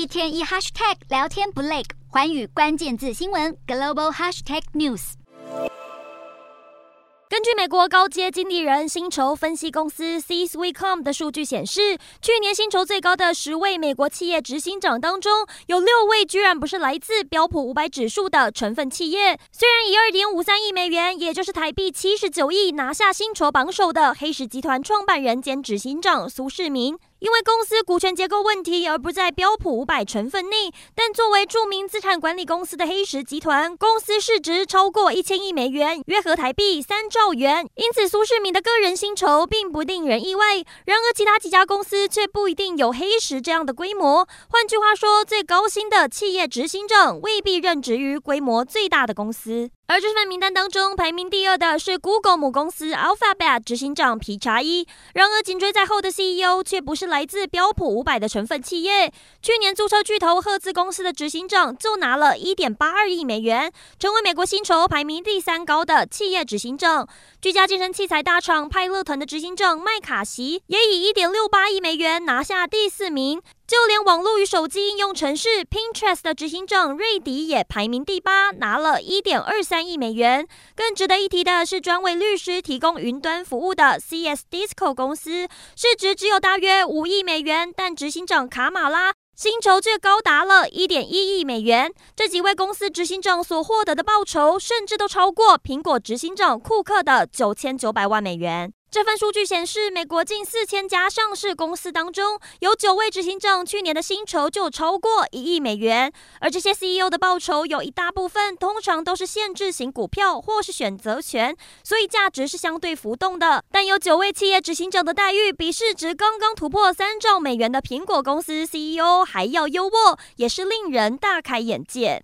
一天一 hashtag 聊天不累，环宇关键字新闻 global hashtag news。根据美国高阶经理人薪酬分析公司 C-Suite.com 的数据显示，去年薪酬最高的十位美国企业执行长当中，有六位居然不是来自标普五百指数的成分企业。虽然以二点五三亿美元，也就是台币七十九亿拿下薪酬榜首的黑石集团创办人兼执行长苏世民。因为公司股权结构问题而不在标普五百成分内，但作为著名资产管理公司的黑石集团，公司市值超过一千亿美元，约合台币三兆元。因此，苏世民的个人薪酬并不令人意外。然而，其他几家公司却不一定有黑石这样的规模。换句话说，最高薪的企业执行长未必任职于规模最大的公司。而这份名单当中，排名第二的是 Google 母公司 Alphabet 执行长皮查伊。然而，紧追在后的 CEO 却不是来自标普五百的成分企业。去年，租车巨头赫兹公司的执行长就拿了一点八二亿美元，成为美国薪酬排名第三高的企业执行长。居家健身器材大厂派乐团的执行长麦卡锡也以一点六八亿美元拿下第四名。就连网络与手机应用程式 Pinterest 的执行长瑞迪也排名第八，拿了一点二三亿美元。更值得一提的是，专为律师提供云端服务的 CS Disco 公司，市值只有大约五亿美元，但执行长卡马拉薪酬却高达了一点一亿美元。这几位公司执行长所获得的报酬，甚至都超过苹果执行长库克的九千九百万美元。这份数据显示，美国近四千家上市公司当中，有九位执行长去年的薪酬就超过一亿美元，而这些 CEO 的报酬有一大部分通常都是限制型股票或是选择权，所以价值是相对浮动的。但有九位企业执行长的待遇比市值刚刚突破三兆美元的苹果公司 CEO 还要优渥，也是令人大开眼界。